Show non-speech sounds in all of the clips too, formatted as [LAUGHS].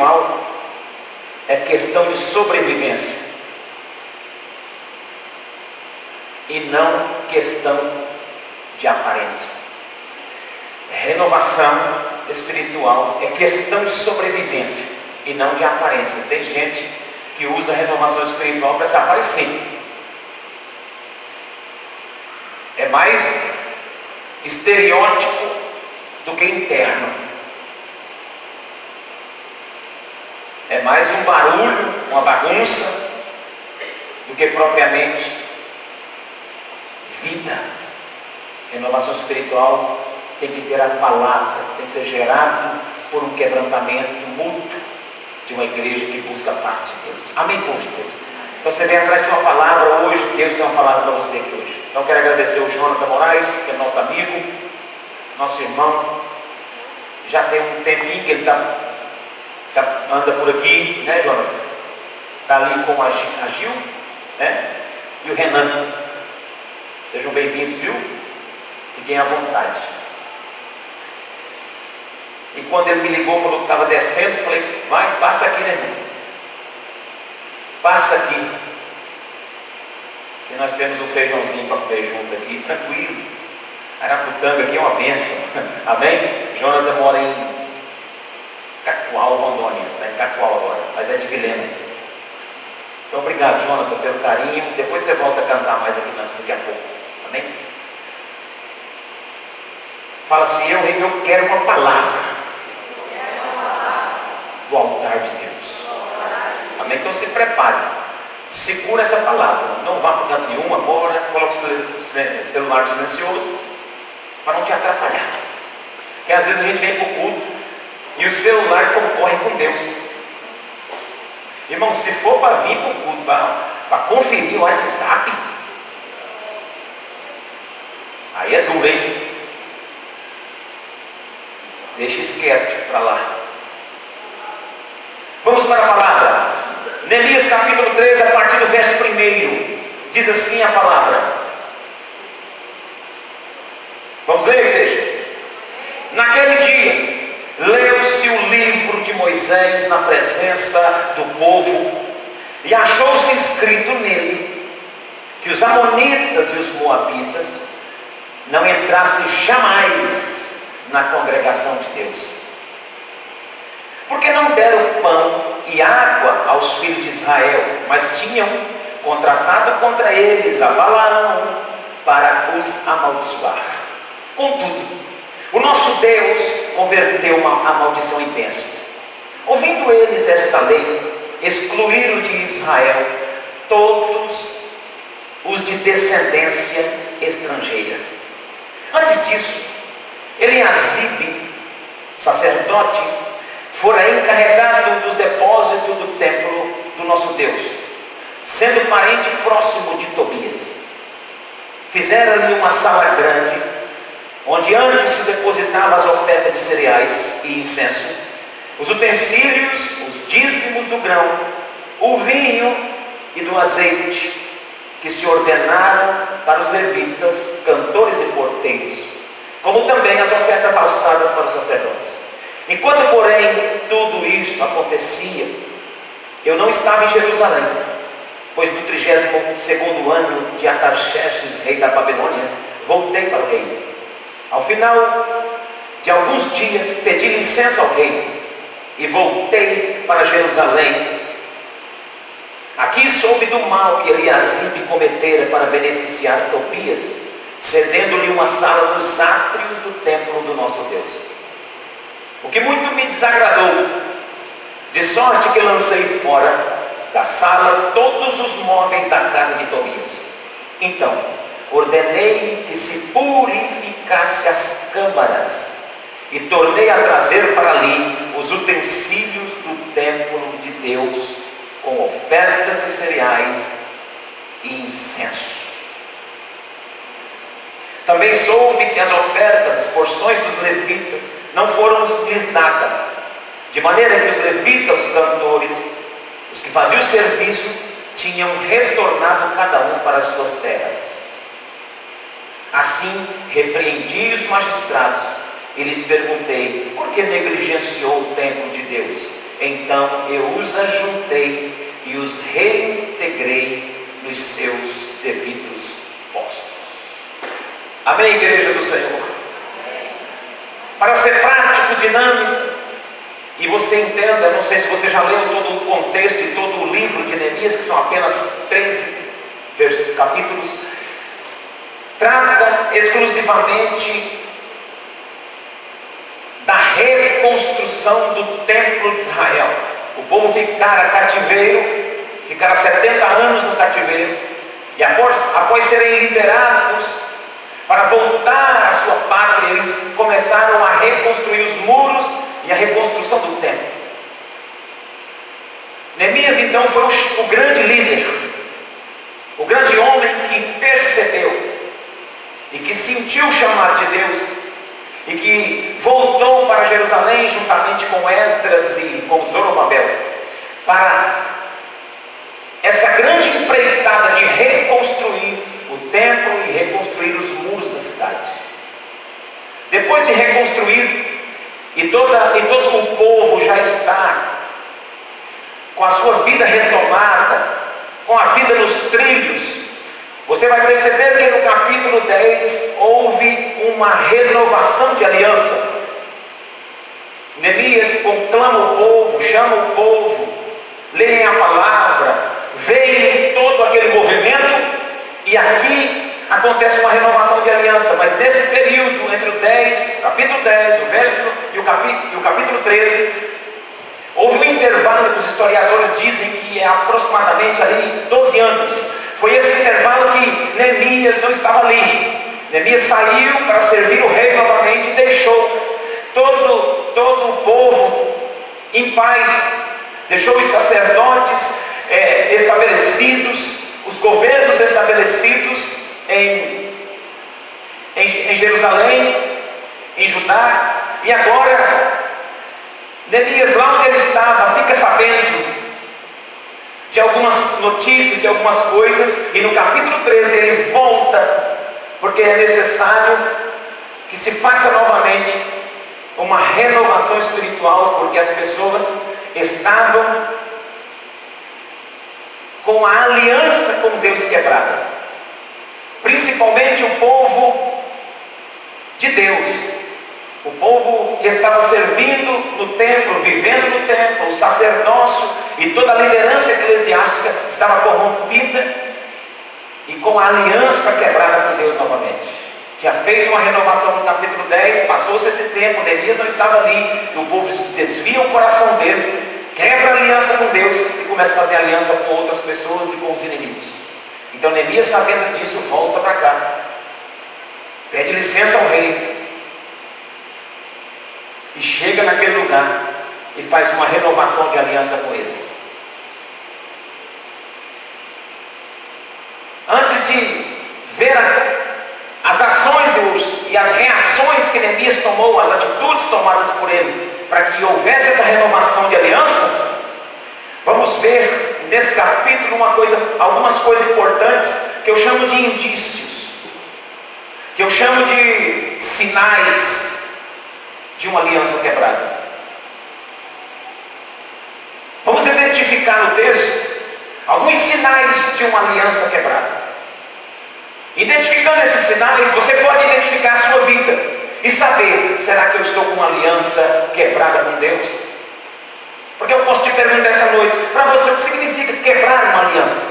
espiritual é questão de sobrevivência e não questão de aparência. Renovação espiritual é questão de sobrevivência e não de aparência. Tem gente que usa a renovação espiritual para se aparecer. É mais estereótipo do que interno. É mais um barulho, uma bagunça, do que propriamente vida. Renovação espiritual tem que ter a palavra, tem que ser gerado por um quebrantamento mútuo de uma igreja que busca a face de Deus. Amém, povo de Deus. Então você vem atrás de uma palavra hoje, Deus tem uma palavra para você aqui hoje. Então quero agradecer o Jonathan Moraes, que é nosso amigo, nosso irmão. Já tem um tempinho que ele tá, tá anda por aqui, né, Jonathan? Está ali com a Gil, né? E o Renan. Sejam bem-vindos, viu? Fiquem à vontade. E quando ele me ligou, falou que estava descendo, falei, vai, passa aqui, né, irmão? Passa aqui. E nós temos um feijãozinho para comer junto aqui, tranquilo. Araputanga aqui é uma benção. [LAUGHS] Amém? Jonathan mora em Cacoal, Rondônia. Em Cacoal agora, mas é de Vilena. Então, obrigado, Jonathan, pelo carinho. Depois você volta a cantar mais aqui daqui a pouco. Amém? Fala assim, eu, eu quero uma palavra do altar de Deus. Amém? Então se prepare. Segura essa palavra. Não vá para canto nenhum agora. Coloque o celular silencioso para não te atrapalhar. Porque às vezes a gente vem para o culto e o celular concorre com Deus. Irmão, se for para vir para o culto, para conferir o WhatsApp, aí é duro, hein? Deixa esquerdo para lá. Vamos para a palavra. Neemias capítulo 3, a partir do verso 1. Diz assim a palavra. Vamos ler, igreja? Naquele dia, leu-se o livro de Moisés na presença do povo, e achou-se escrito nele que os Amonitas e os Moabitas não entrassem jamais na congregação de Deus porque não deram pão e água aos filhos de Israel, mas tinham contratado contra eles a Balaão para os amaldiçoar. Contudo, o nosso Deus converteu uma, a maldição em bênção. Ouvindo eles esta lei, excluíram de Israel todos os de descendência estrangeira. Antes disso, Eliasibe, sacerdote, fora encarregado dos depósitos do templo do nosso Deus, sendo parente próximo de Tobias. Fizeram-lhe uma sala grande, onde antes se depositavam as ofertas de cereais e incenso, os utensílios, os dízimos do grão, o vinho e do azeite, que se ordenaram para os levitas, cantores e porteiros, como também as ofertas alçadas para os sacerdotes. Enquanto, porém, tudo isso acontecia, eu não estava em Jerusalém, pois no 32 ano de Atarxerxes, rei da Babilônia, voltei para o reino. Ao final de alguns dias, pedi licença ao rei e voltei para Jerusalém. Aqui soube do mal que Eliasibe cometera para beneficiar Tobias, cedendo-lhe uma sala nos átrios do templo do nosso Deus. O que muito me desagradou, de sorte que lancei fora da sala todos os móveis da casa de Tobias. Então, ordenei que se purificasse as câmaras e tornei a trazer para ali os utensílios do templo de Deus com ofertas de cereais e incenso. Também soube que as ofertas, as porções dos levitas, não foram lhes nada. De maneira que os levitas, os cantores, os que faziam o serviço, tinham retornado cada um para as suas terras. Assim, repreendi os magistrados e lhes perguntei: por que negligenciou o templo de Deus? Então eu os ajuntei e os reintegrei nos seus devidos postos. Amém, igreja do Senhor? Para ser prático, dinâmico, e você entenda, não sei se você já leu todo o contexto e todo o livro de Neemias, que são apenas 13 capítulos, trata exclusivamente da reconstrução do templo de Israel. O povo ficara cativeiro, ficara 70 anos no cativeiro, e após, após serem liberados para voltar à sua pátria, eles começaram a reconstruir os muros e a reconstrução do templo. Neemias então foi o, o grande líder, o grande homem que percebeu e que sentiu o chamado de Deus e que voltou para Jerusalém juntamente com Esdras e com Zorobabel para essa grande empreitada de reconstruir o templo e reconstruir os muros da cidade. Depois de reconstruir e, toda, e todo o povo já está com a sua vida retomada, com a vida nos trilhos, você vai perceber que no capítulo 10 houve uma renovação de aliança. Neemias conclama o povo, chama o povo, leem a palavra, veem todo aquele movimento, e aqui acontece uma renovação de aliança, mas nesse período, entre o 10, capítulo 10, o verso e o capítulo, e o capítulo 13, houve um intervalo que os historiadores dizem que é aproximadamente ali 12 anos foi esse intervalo que Neemias não estava ali. Neemias saiu para servir o rei novamente e deixou todo, todo o povo em paz. Deixou os sacerdotes é, estabelecidos, os governos estabelecidos em, em, em Jerusalém, em Judá. E agora, Neemias, lá onde ele estava, fica sabendo de algumas notícias, de algumas coisas, e no capítulo 13 ele volta, porque é necessário que se faça novamente uma renovação espiritual, porque as pessoas estavam com a aliança com Deus quebrada, principalmente o povo de Deus, o povo que estava servindo no templo, vivendo no templo, o sacerdócio e toda a liderança eclesiástica estava corrompida e com a aliança quebrada com Deus novamente. Tinha feito uma renovação no capítulo 10, passou-se esse tempo, Neemias não estava ali, e o povo desvia o coração deles, quebra a aliança com Deus e começa a fazer aliança com outras pessoas e com os inimigos. Então Neemias, sabendo disso, volta para cá, pede licença ao rei, e chega naquele lugar e faz uma renovação de aliança com eles. Antes de ver a, as ações e, os, e as reações que Neemias tomou, as atitudes tomadas por ele, para que houvesse essa renovação de aliança, vamos ver nesse capítulo uma coisa, algumas coisas importantes que eu chamo de indícios, que eu chamo de sinais de uma aliança quebrada. Vamos identificar no texto alguns sinais de uma aliança quebrada. Identificando esses sinais, você pode identificar a sua vida e saber: será que eu estou com uma aliança quebrada com Deus? Porque eu posso te perguntar essa noite: para você, o que significa quebrar uma aliança?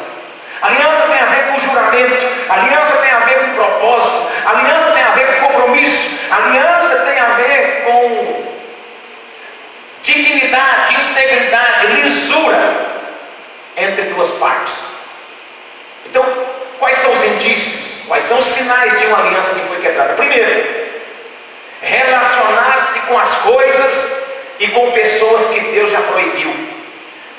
Aliança tem a ver com juramento, aliança tem a ver com propósito, aliança tem a ver com compromisso, aliança tem a ver com dignidade, integridade, lisura entre duas partes. Então, quais são os indícios? Quais são os sinais de uma aliança que foi quebrada? Primeiro, relacionar-se com as coisas e com pessoas que Deus já proibiu.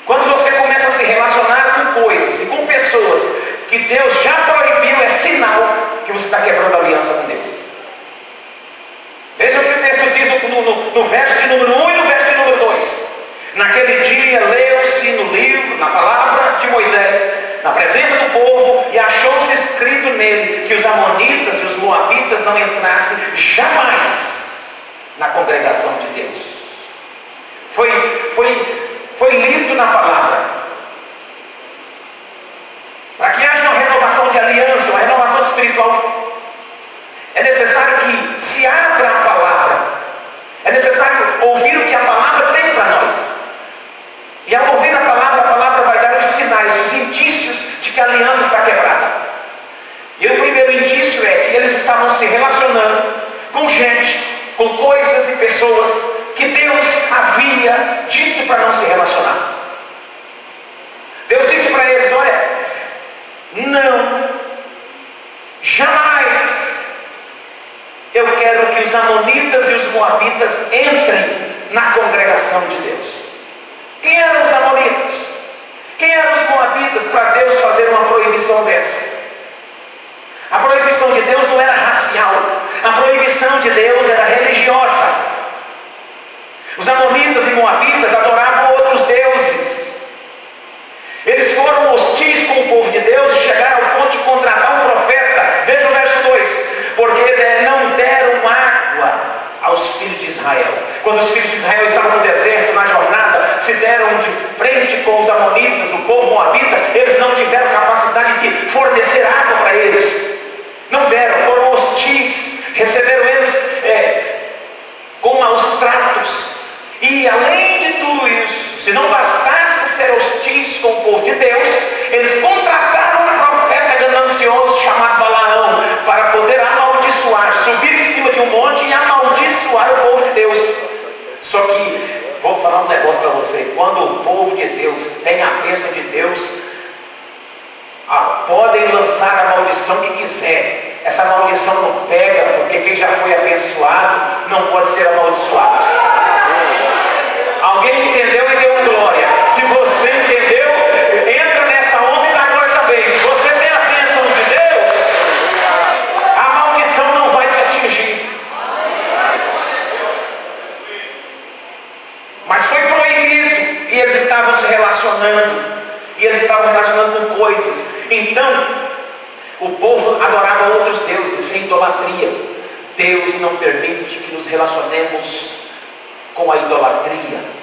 Quando você começa a se relacionar com coisas e com pessoas que Deus já proibiu, é sinal que você está quebrando a aliança com Deus. Veja o que o texto diz no, no, no verso número 1 e no verso número 2. Naquele dia leu-se no livro, na palavra de Moisés, na presença do povo, e achou-se escrito nele que os amonitas e os moabitas não entrassem jamais na congregação de Deus. Foi, foi, foi lido na palavra. Para que haja uma renovação de aliança, uma renovação espiritual, é necessário que se abra a palavra. É necessário ouvir o que a palavra tem para nós. E ao ouvir a palavra, a palavra vai dar os sinais, os indícios de que a aliança está quebrada. E o primeiro indício é que eles estavam se relacionando com gente, com coisas e pessoas que Deus havia dito para não se relacionar. Deus disse para eles: Olha, não, jamais eu quero que os Amonitas e os Moabitas entrem na congregação de Deus. Quem eram os Amonitas? Quem eram os Moabitas para Deus fazer uma proibição dessa? A proibição de Deus não era racial, a proibição de Deus era religiosa. Os Amonitas e Moabitas adoravam outros deuses. Eles foram hostis com o povo de Deus e chegaram ao ponto de contratar um profeta. Veja o verso 2: Porque não deram água aos filhos de Israel. Quando os filhos de Israel estavam no deserto, na jornada, se deram de frente com os amonitas, o povo moabita, eles não tiveram capacidade de fornecer água para eles. Não deram, foram hostis, receberam eles é, com maus tratos. E além de tudo isso, se não bastasse ser hostis com o povo de Deus, eles contrataram um profeta ganancioso chamado Balaão para poder amaldiçoar, subir em cima de um monte e amaldiçoar o povo de Deus. Só que, vou falar um negócio para você: quando o povo de Deus tem a bênção de Deus, ah, podem lançar a maldição que quiser. Essa maldição não pega, porque quem já foi abençoado não pode ser amaldiçoado. Alguém entendeu e deu glória. Se você entendeu, entra nessa onda e dá glória também. Se você tem a bênção de Deus, a maldição não vai te atingir. Mas foi proibido e eles estavam se relacionando. E eles estavam relacionando com coisas. Então, o povo adorava outros deuses, sem idolatria. Deus não permite que nos relacionemos com a idolatria.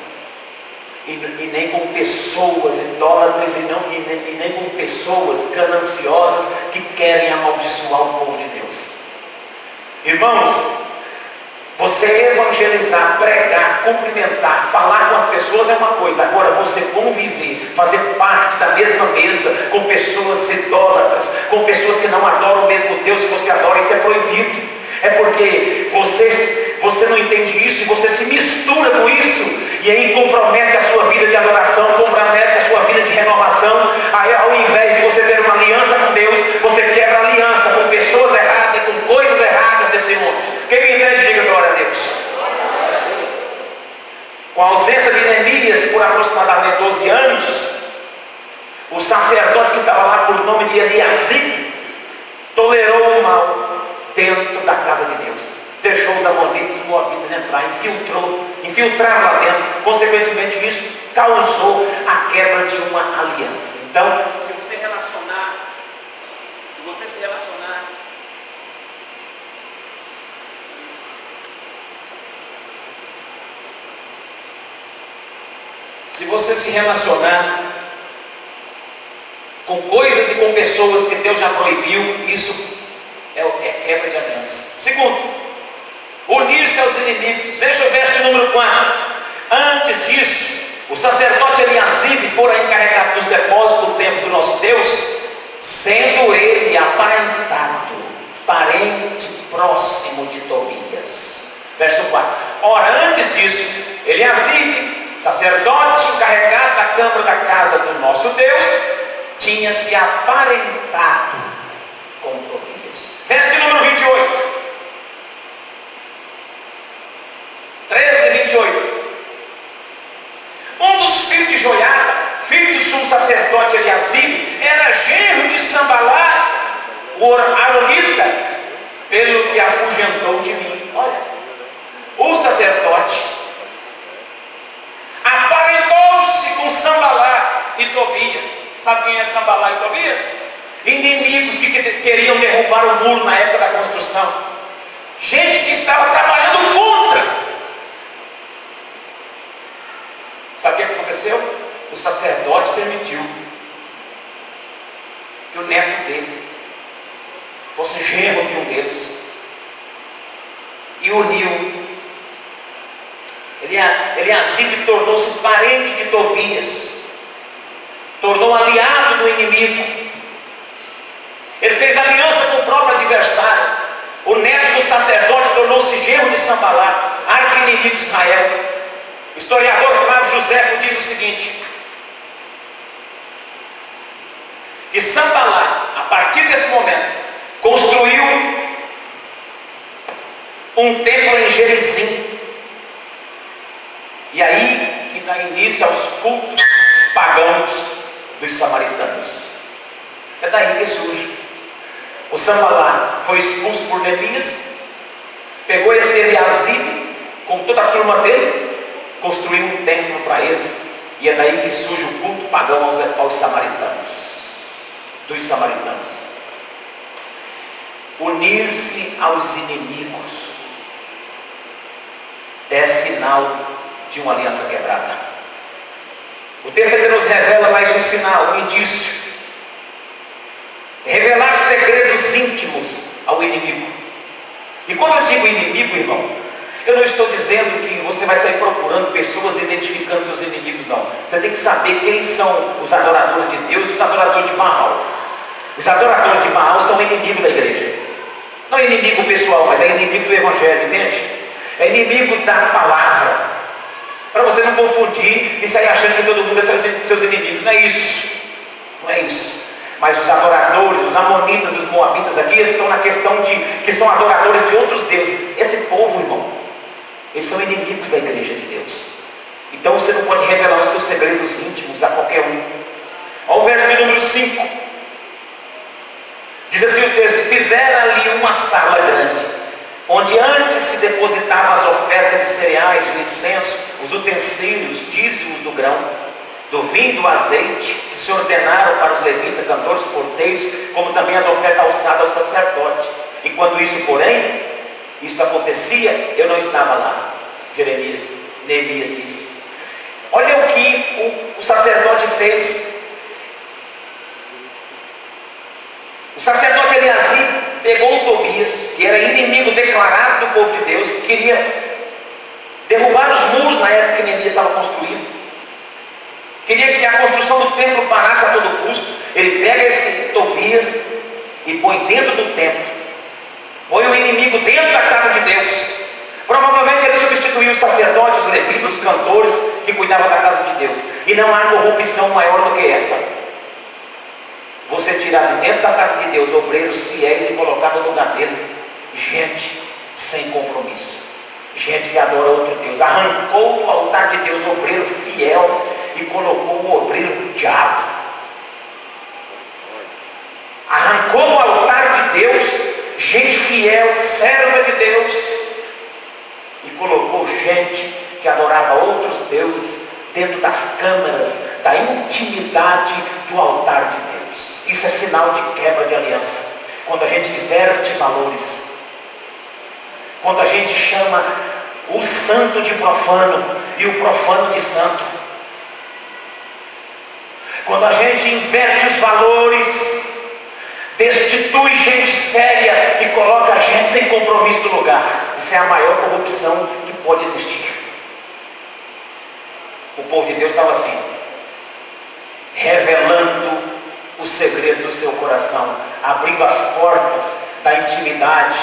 E, e nem com pessoas idólatras e, não, e, nem, e nem com pessoas gananciosas que querem amaldiçoar o povo de Deus. Irmãos, você evangelizar, pregar, cumprimentar, falar com as pessoas é uma coisa. Agora você conviver, fazer parte da mesma mesa com pessoas idólatras, com pessoas que não adoram o mesmo Deus que você adora, isso é proibido. É porque você, você não entende isso e você se mistura com isso. E aí compromete a sua vida de adoração, compromete a sua vida de renovação. Aí ao invés de você ter uma aliança com Deus, você quebra aliança com pessoas erradas, com coisas erradas desse mundo. Quem entende, diga glória a Deus. Com a ausência de Neemias por aproximadamente 12 anos, o sacerdote que estava lá por nome de Eliasib tolerou o mal dentro da casa de Deus. Deixou os amonitas e moabitas entrar, infiltrou, infiltraram lá dentro. Consequentemente, isso causou a quebra de uma aliança. Então, se você relacionar, se você se relacionar se você se relacionar com coisas e com pessoas que Deus já proibiu, isso é, é quebra de aliança. Segundo, unir-se aos inimigos. Veja o verso número 4. Antes disso, o sacerdote Eliasib fora encarregado dos depósitos do templo do nosso Deus, sendo ele aparentado parente próximo de Tobias. Verso 4. Ora, antes disso, Eliasib sacerdote encarregado da câmara da casa do nosso Deus, tinha se aparentado com Tobias. Verso número 28. 13 e 28. Um dos filhos de Joiada, filho do sumo sacerdote Eliasib, era genro de Sambalá, o Aronita, pelo que afugentou de mim. Olha, o sacerdote aparelhou-se com Sambalá e Tobias. Sabe quem é Sambalá e Tobias? Inimigos que queriam derrubar o muro na época da construção. Gente que estava trabalhando contra Sabe o que aconteceu? O sacerdote permitiu que o neto dele fosse genro de um deles e uniu. Eliasibe tornou-se parente de Tobias, tornou aliado do inimigo. Ele fez aliança com o próprio adversário. O neto do sacerdote tornou-se genro de Sambalá, arqui-inimigo de Israel. Historiador José diz o seguinte: que Sambalá, a partir desse momento, construiu um templo em Gerizim. E aí que dá início aos cultos pagãos dos samaritanos. É daí que surge. O Sambalá foi expulso por Neemias, pegou esse Eliasib com toda a turma dele, construiu um templo para eles, e é daí que surge o culto pagão aos, aos samaritanos, dos samaritanos unir-se aos inimigos é sinal de uma aliança quebrada. O texto aqui nos revela mais um sinal, um indício. Revelar segredos íntimos ao inimigo. E quando eu digo inimigo, irmão, eu não estou dizendo que você vai sair procurando pessoas identificando seus inimigos, não. Você tem que saber quem são os adoradores de Deus e os adoradores de Baal. Os adoradores de Baal são inimigos da igreja. Não é inimigo pessoal, mas é inimigo do Evangelho, entende? É inimigo da palavra. Para você não confundir e sair achando que todo mundo é seus, seus inimigos. Não é isso. Não é isso. Mas os adoradores, os amonitas, os moabitas aqui, estão na questão de que são adoradores de outros deuses. Esse povo, irmão, eles são inimigos da igreja de Deus. Então você não pode revelar os seus segredos íntimos a qualquer um. Olha o verso de número 5. Diz assim o texto: fizeram ali uma sala grande, onde antes se depositavam as ofertas de cereais, o incenso, os utensílios, dízimos do grão, do vinho, do azeite, que se ordenaram para os levitas, cantores, porteiros, como também as ofertas alçadas ao sacerdote. Enquanto isso, porém, isto acontecia, eu não estava lá. Jeremias, Neemias disse. Olha o que o, o sacerdote fez O sacerdote Eliasib pegou o Tobias, que era inimigo declarado do povo de Deus, queria derrubar os muros na época que Neemias estava construindo. Queria que a construção do templo parasse a todo custo. Ele pega esse Tobias e põe dentro do templo. O inimigo dentro da casa de Deus. Provavelmente ele substituiu os sacerdotes, os levitas, os cantores que cuidavam da casa de Deus. E não há corrupção maior do que essa você tirar de dentro da casa de Deus obreiros fiéis e colocar no lugar dele gente sem compromisso, gente que adora outro Deus, arrancou do altar de Deus obreiro fiel e colocou o obreiro do diabo. Arrancou do altar de Deus gente fiel, serva de Deus, e colocou gente que adorava outros deuses dentro das câmaras da intimidade do altar de Deus. Isso é sinal de quebra de aliança. Quando a gente inverte valores. Quando a gente chama o santo de profano e o profano de santo. Quando a gente inverte os valores, destitui gente séria e coloca gente sem compromisso no lugar. Isso é a maior corrupção que pode existir. O povo de Deus estava assim, revelando o segredo do seu coração, abrindo as portas da intimidade,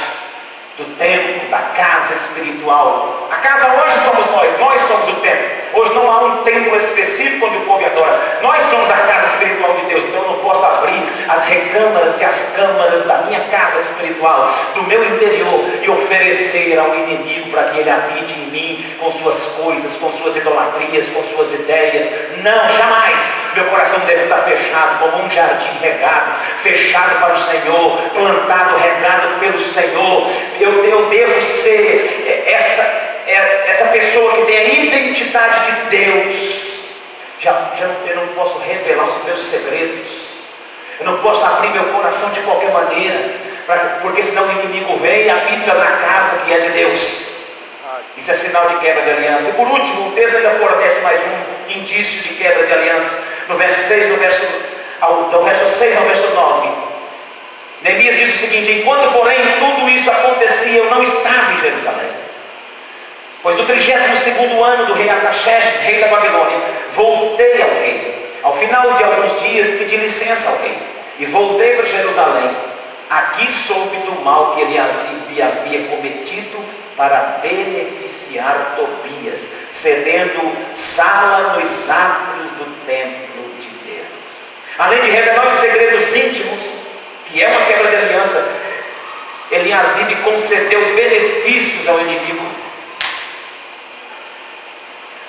do templo, da casa espiritual. A casa hoje somos nós, nós somos o templo. Hoje não há um templo específico onde o povo adora. Nós somos a casa espiritual de Deus. Então eu não posso abrir as recâmaras e as câmaras da minha casa espiritual, do meu interior, e oferecer ao inimigo para que ele habite em mim com suas coisas, com suas idolatrias, com suas ideias. Não, jamais. Meu coração deve estar fechado como um jardim regado, fechado para o Senhor, plantado, regado pelo Senhor. Eu, eu devo ser essa, essa pessoa que tem a identidade de Deus. Já, já eu não posso revelar os meus segredos. Eu não posso abrir meu coração de qualquer maneira, pra, porque senão o inimigo vem e habita na casa que é de Deus. Isso é sinal de quebra de aliança. E por último, o texto ainda fornece mais um indício de quebra de aliança. No verso 6, no verso, ao, verso 6 ao verso 9. Neemias diz o seguinte: Enquanto, porém, tudo isso acontecia, eu não estava em Jerusalém. Pois no 32 ano do rei Ataxerxes, rei da Babilônia, voltei ao rei. Ao final de alguns dias, pedi licença ao rei. E voltei para Jerusalém. Aqui soube do mal que Eliasib havia cometido para beneficiar Tobias, cedendo sala nos átrios do templo de Deus. Além de revelar os segredos íntimos, que é uma quebra de aliança, Eliasib concedeu benefícios ao inimigo.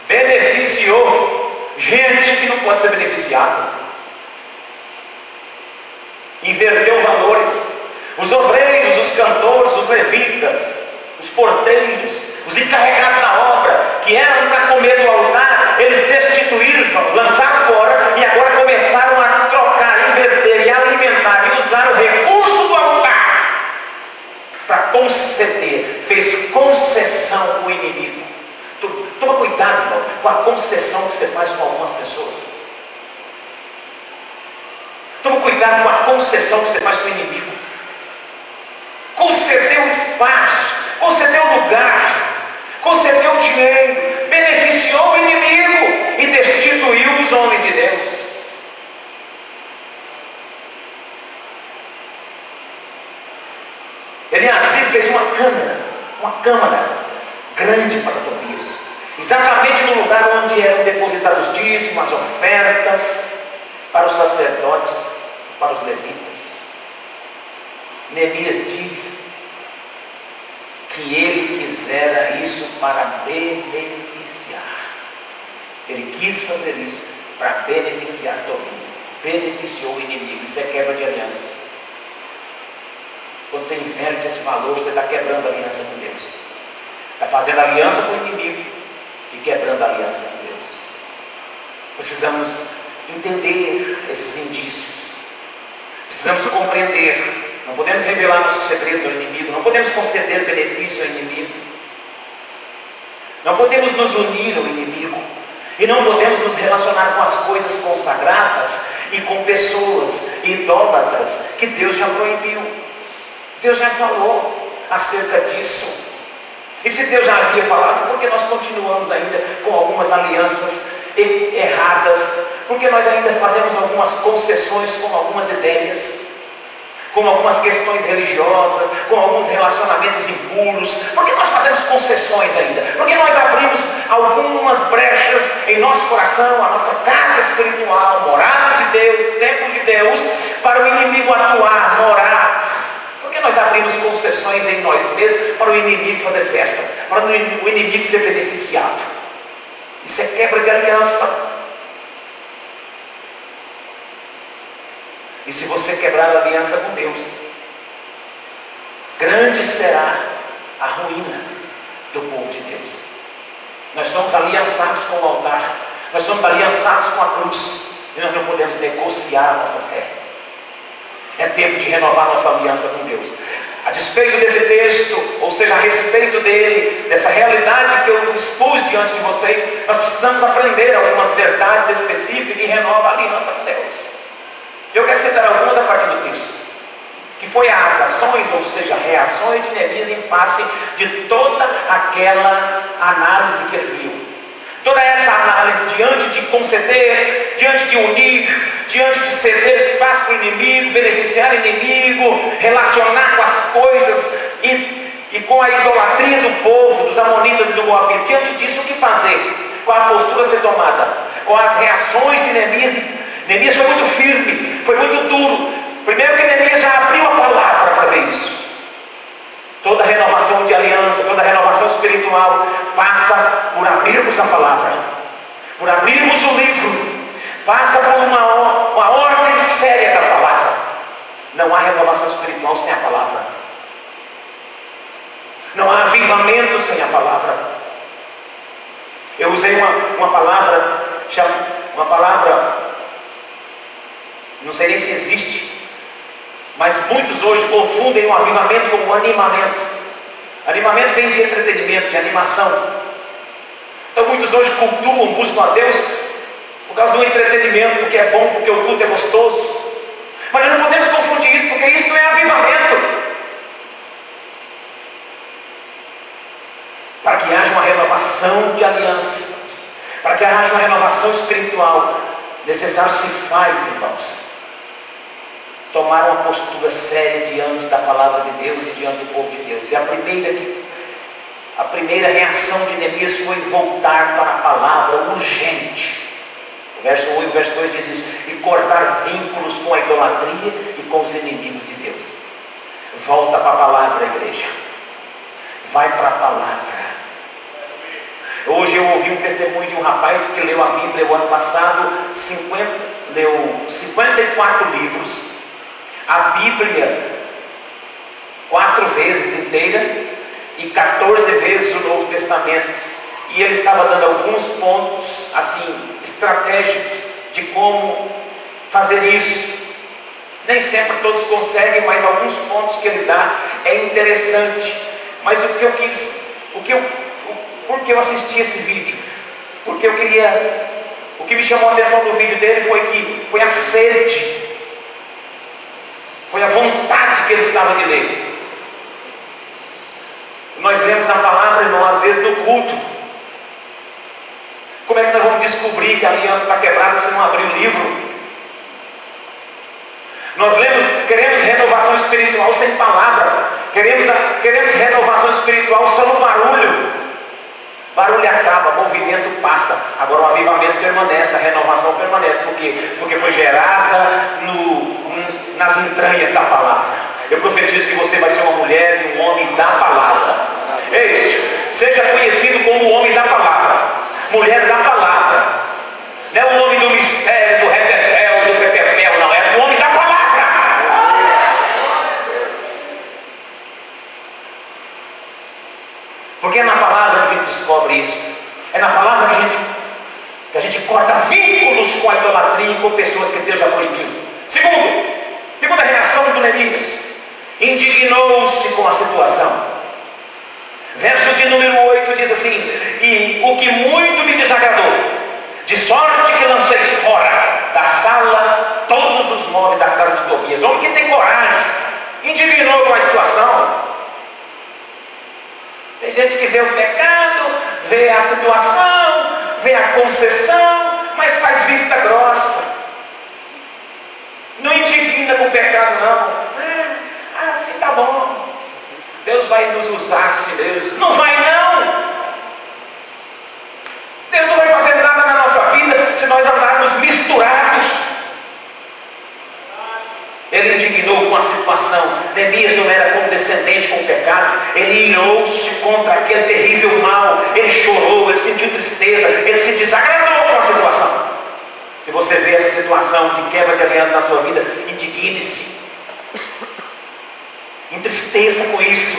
Beneficiou gente que não pode ser beneficiada. Inverteu valores. Os obreiros, os cantores, os levitas, os porteiros, os encarregados da obra, que eram para comer do altar, eles destituíram, lançaram fora e agora começaram a trocar, inverter e alimentar e usar o recurso do altar para conceder, fez concessão ao inimigo. Toma cuidado, irmão, com a concessão que você faz com algumas pessoas. Toma cuidado com a concessão que você faz com o inimigo. Conceder um espaço concedeu lugar, concedeu dinheiro, beneficiou o inimigo e destituiu os homens de Deus. Eliasib fez uma câmara, uma câmara grande para exatamente no lugar onde eram depositados dízimos, as ofertas para os sacerdotes, para os levitas. Neemias diz que ele quisera isso para beneficiar. Ele quis fazer isso para beneficiar Tobias. Beneficiou o inimigo. Isso é quebra de aliança. Quando você inverte esse valor, você está quebrando a aliança com Deus. Está fazendo aliança com o inimigo e quebrando a aliança com Deus. Precisamos entender esses indícios. Precisamos compreender não podemos revelar nossos segredos ao inimigo. Não podemos conceder benefício ao inimigo. Não podemos nos unir ao inimigo. E não podemos nos relacionar com as coisas consagradas e com pessoas idólatras que Deus já proibiu. Deus já falou acerca disso. E se Deus já havia falado, por que nós continuamos ainda com algumas alianças erradas? Porque nós ainda fazemos algumas concessões com algumas ideias? com algumas questões religiosas, com alguns relacionamentos impuros, porque nós fazemos concessões ainda, porque nós abrimos algumas brechas em nosso coração, a nossa casa espiritual, morada de Deus, templo de Deus, para o inimigo atuar, morar. Nós abrimos concessões em nós mesmos para o inimigo fazer festa, para o inimigo ser beneficiado. Isso é quebra de aliança. E se você quebrar a aliança com Deus, grande será a ruína do povo de Deus. Nós somos aliançados com o altar, nós somos aliançados com a cruz, e nós não podemos negociar a nossa fé. É tempo de renovar nossa aliança com Deus. A despeito desse texto, ou seja, a respeito dele, dessa realidade que eu expus diante de vocês, nós precisamos aprender algumas verdades específicas e renovar a aliança com Deus. Eu quero citar algumas a partir do texto. Que foi as ações, ou seja, reações de Neemias em face de toda aquela análise que ele viu. Toda essa análise diante de conceder, diante de unir, diante de ceder espaço para o inimigo, beneficiar o inimigo, relacionar com as coisas e, e com a idolatria do povo, dos amonitas e do Moabita. Diante disso, o que fazer? Qual a postura a ser tomada? Com as reações de Neemias Neemias foi muito firme, foi muito duro. Primeiro que Neemias já abriu a palavra para ver isso. Toda renovação de aliança, toda renovação espiritual passa por abrirmos a palavra, por abrirmos o livro, passa por uma, uma ordem séria da palavra. Não há renovação espiritual sem a palavra. Não há avivamento sem a palavra. Eu usei uma, uma palavra, uma palavra não sei nem se existe. Mas muitos hoje confundem o avivamento com o animamento. Animamento vem de entretenimento, de animação. Então muitos hoje cultuam, buscam a Deus por causa do entretenimento, porque é bom, porque o culto é gostoso. Mas nós não podemos confundir isso, porque isso não é avivamento. Para que haja uma renovação de aliança, para que haja uma renovação espiritual, necessário se faz, irmãos, tomar uma postura séria diante da palavra de Deus e diante do povo de Deus. E a primeira que a primeira reação de Neemias foi voltar para a palavra urgente. O verso 1 e o verso 2 diz isso, e cortar vínculos com a idolatria e com os inimigos de Deus. Volta para a palavra, igreja. Vai para a palavra. Hoje eu ouvi um testemunho de um rapaz que leu a Bíblia o ano passado, 50, leu 54 livros, a Bíblia quatro vezes inteira, e 14 vezes o Novo Testamento. E ele estava dando alguns pontos, assim, estratégicos de como fazer isso. Nem sempre todos conseguem, mas alguns pontos que ele dá é interessante. Mas o que eu quis, o que eu, por que eu assisti esse vídeo? Porque eu queria, o que me chamou a atenção no vídeo dele foi que foi a sede, foi a vontade que ele estava de ler. Nós lemos a palavra, irmão, às vezes no culto. Como é que nós vamos descobrir que a aliança está quebrada se não abrir o livro? Nós lemos, queremos renovação espiritual sem palavra. Queremos, queremos renovação espiritual só no barulho. Barulho acaba, movimento passa. Agora o avivamento permanece, a renovação permanece. Por quê? Porque foi gerada no, nas entranhas da palavra. Eu profetizo que você vai ser uma mulher e um homem da palavra. É isso. Seja conhecido como homem da palavra. Mulher da palavra. Não é o homem do mistério, do retetel, do pepepel, não. É o homem da palavra. Porque é na palavra que a gente descobre isso. É na palavra que a gente, que a gente corta vínculos com a idolatria e com pessoas que Deus já proibiu. Segundo, segunda reação do Neemias indignou-se com a situação. Verso de número 8 diz assim: E o que muito me desagradou, de sorte que lancei fora da sala todos os móveis da casa de Tobias. Homem que tem coragem, indignou com a situação. Tem gente que vê o pecado, vê a situação, vê a concessão, mas faz vista grossa. Não indigna com o pecado, não tá bom. Deus vai nos usar se Deus. Não vai não. Deus não vai fazer nada na nossa vida se nós andarmos misturados. Ele indignou com a situação. Neemias não era condescendente com o pecado. Ele irou-se contra aquele terrível mal. Ele chorou, ele sentiu tristeza, ele se desagradou com a situação. Se você vê essa situação de quebra de aliança na sua vida, indigne-se. Entristeça com isso.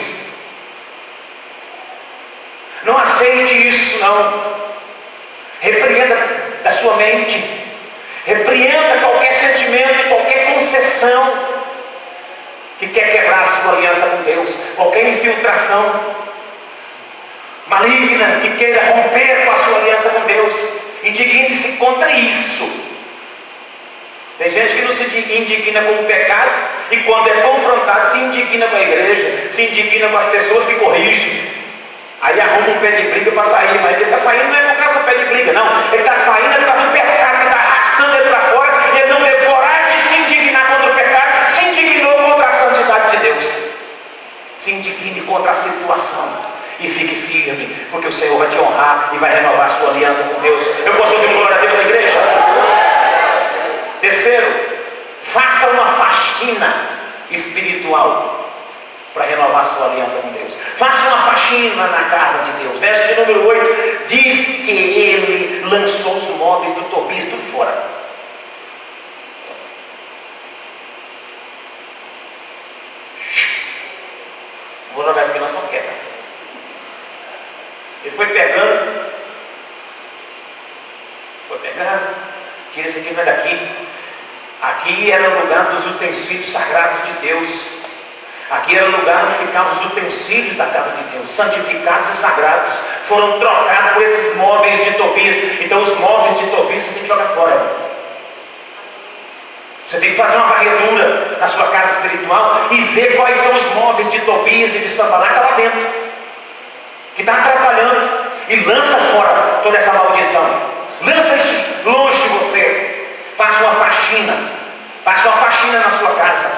Não aceite isso, não. Repreenda da sua mente. Repreenda qualquer sentimento, qualquer concessão que quer quebrar a sua aliança com Deus, qualquer infiltração maligna que queira romper com a sua aliança com Deus. Indigne-se contra isso. Tem gente que não se indigna com o pecado e quando é confrontado se indigna com a igreja, se indigna com as pessoas que corrigem. Aí arruma um pé de briga para sair, mas ele está saindo não é por causa do pé de briga, não. Ele está saindo por causa do pecado que está arrastando ele para fora e ele não teve coragem de se indignar contra o pecado, se indignou contra a santidade de Deus. Se indigne contra a situação e fique firme, porque o Senhor vai te honrar e vai renovar a sua aliança com Deus. Eu posso ouvir glória a Deus na igreja? Terceiro, faça uma faxina espiritual para renovar sua aliança com Deus. Faça uma faxina na casa de Deus. Verso de número 8 diz que ele lançou os móveis do Tobias tudo fora. Vou jogar isso aqui não quebra. Ele foi pegando, foi pegando, que esse aqui vai daqui, Aqui era o lugar dos utensílios sagrados de Deus. Aqui era o lugar onde ficavam os utensílios da casa de Deus, santificados e sagrados. Foram trocados por esses móveis de Tobias. Então os móveis de Tobias tem que jogar fora. Você tem que fazer uma varredura na sua casa espiritual e ver quais são os móveis de Tobias e de Sambalá que está lá dentro. Que está atrapalhando. E lança fora toda essa maldição. Lança isso longe de você. Faça uma faxina. Faça uma faxina na sua casa.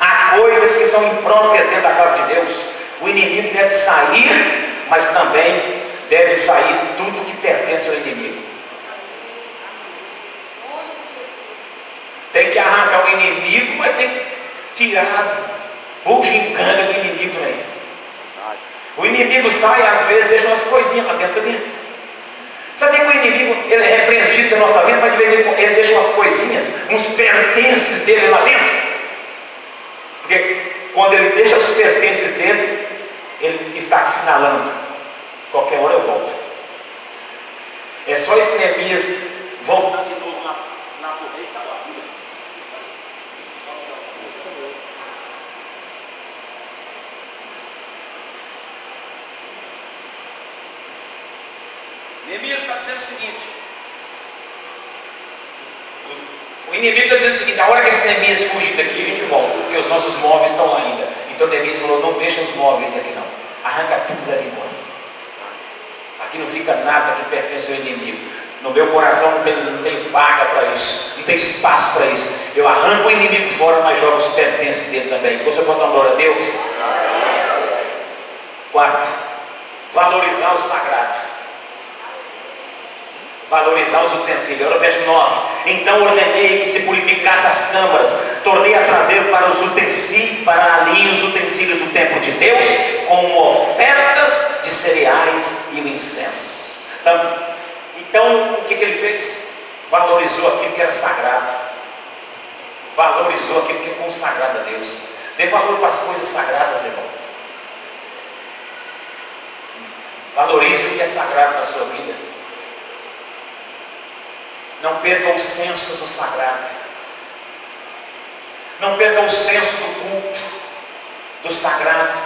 Há coisas que são impróprias dentro da casa de Deus. O inimigo deve sair, mas também deve sair tudo que pertence ao inimigo. Tem que arrancar o inimigo, mas tem que tirar as bugigangas do inimigo também. O inimigo sai, às vezes, deixa umas coisinhas lá dentro, sabia? Sabia que o inimigo ele é repreendido na nossa vida, mas de vez em quando ele deixa umas coisinhas, uns pertences dele lá dentro? Porque quando ele deixa os pertences dele, ele está assinalando. Qualquer hora eu volto. É só esse Neemias voltar de novo na, na correita lá. Neemias está dizendo o seguinte: O inimigo está dizendo o seguinte: a hora que esse Neemias fugir daqui, a gente volta, porque os nossos móveis estão lá ainda. Então Neemias falou: não deixa os móveis aqui não, arranca tudo ali embora. Aqui não fica nada que pertence ao inimigo. No meu coração não tem, não tem vaga para isso, não tem espaço para isso. Eu arranco o inimigo fora, mas jogo os pertences dele também. Você pode dar glória a Deus? Quarto, valorizar o sagrado valorizar os utensílios. Olha o verso 9. Então ordenei que se purificasse as câmaras, tornei a trazer para os utensílios, para ali os utensílios do templo de Deus, como ofertas de cereais e o incenso. Então, então o que, que ele fez? Valorizou aquilo que era sagrado. Valorizou aquilo que é consagrado a Deus. Dê valor para as coisas sagradas, irmão. Valorize o que é sagrado na sua vida. Não perca o senso do sagrado. Não perca o senso do culto, do sagrado.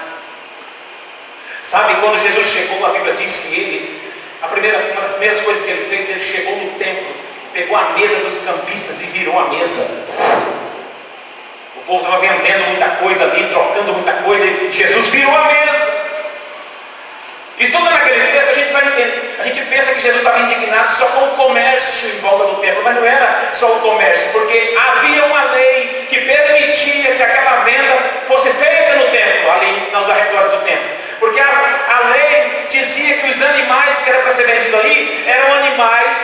Sabe, quando Jesus chegou, a Bíblia diz que ele, a primeira, uma das primeiras coisas que ele fez, ele chegou no templo, pegou a mesa dos campistas e virou a mesa. O povo estava vendendo muita coisa ali, trocando muita coisa, e Jesus virou a mesa. Estudando aquele texto, a gente vai entender. A gente pensa que Jesus estava indignado só com o comércio em volta do templo, mas não era só o comércio, porque havia uma lei que permitia que aquela venda fosse feita no templo, ali nos arredores do templo. Porque a, a lei dizia que os animais que eram para ser vendidos ali eram animais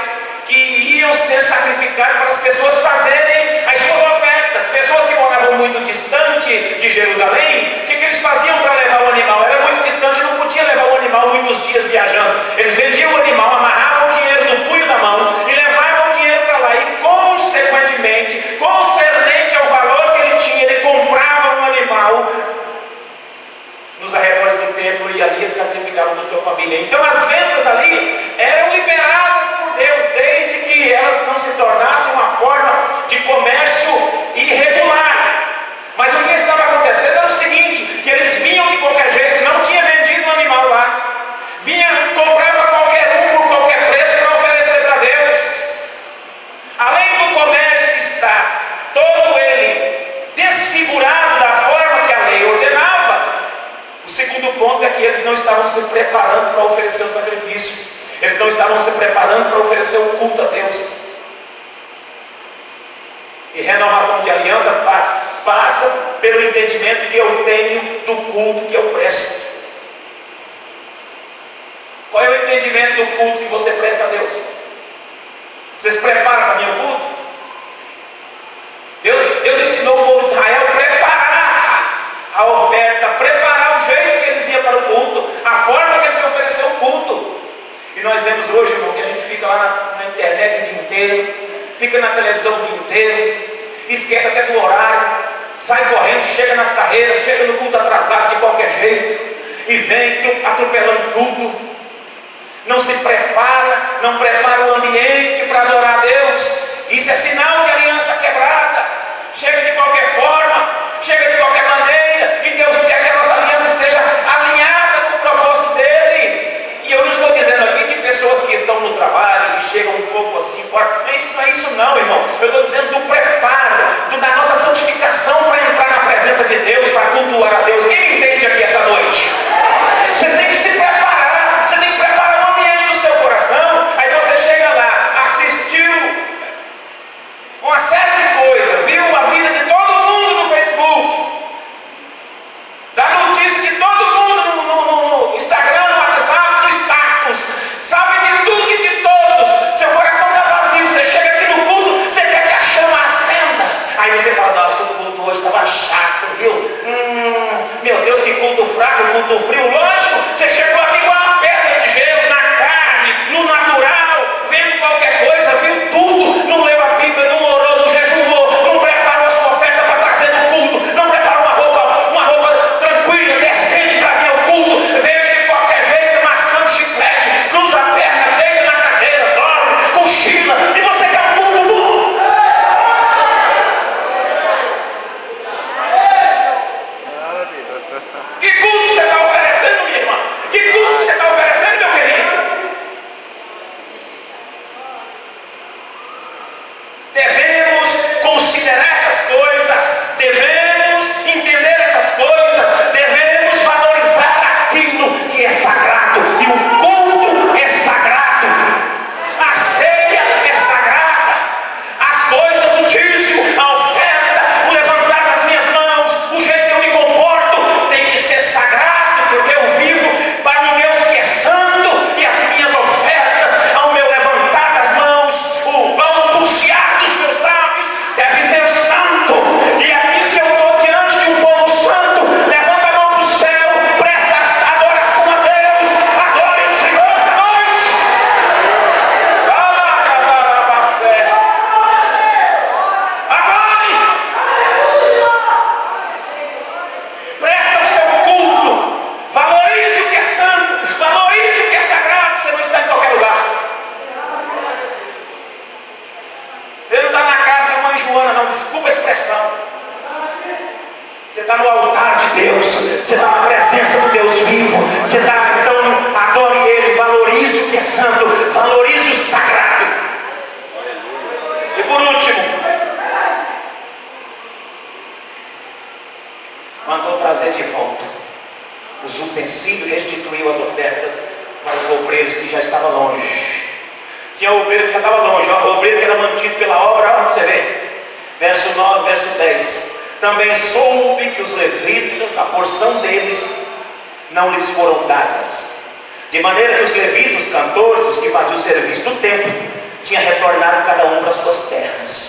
que iam ser sacrificados para as pessoas fazerem as suas ofertas. Pessoas que moravam muito distante de Jerusalém, o que, que eles faziam para levar o animal? Era muito distante, não podia levar o animal muitos dias viajando. Eles vendiam o animal, amarravam o dinheiro no punho da mão e levavam o dinheiro para lá. E consequentemente, concernente ao valor que ele tinha, ele comprava um animal nos arredores do templo e ali ele sacrificava da sua família. Então as vendas ali eram liberadas por Deus, desde que elas não se tornassem uma forma de comércio irregular. desculpa a expressão. Você está no altar de Deus, você está na presença do Deus vivo, você está, então, adore Ele, valorize o que é santo, valorize o sagrado. E por último, mandou trazer de volta os utensílios, restituiu as ofertas para os obreiros que já estavam longe. Tinha obreiro que já estava longe, O obreiro que era mantido pela obra, olha você vê verso 9, verso 10. Também soube que os levitas, a porção deles, não lhes foram dadas. De maneira que os levitas, os cantores, os que faziam o serviço do templo, tinham retornado cada um para suas terras.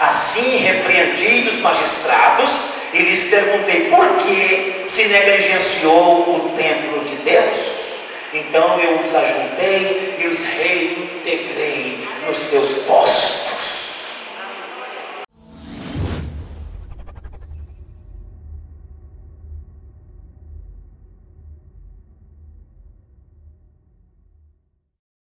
Assim repreendi os magistrados e lhes perguntei por que se negligenciou o templo de Deus. Então eu os ajuntei e os reintegrei nos seus postos.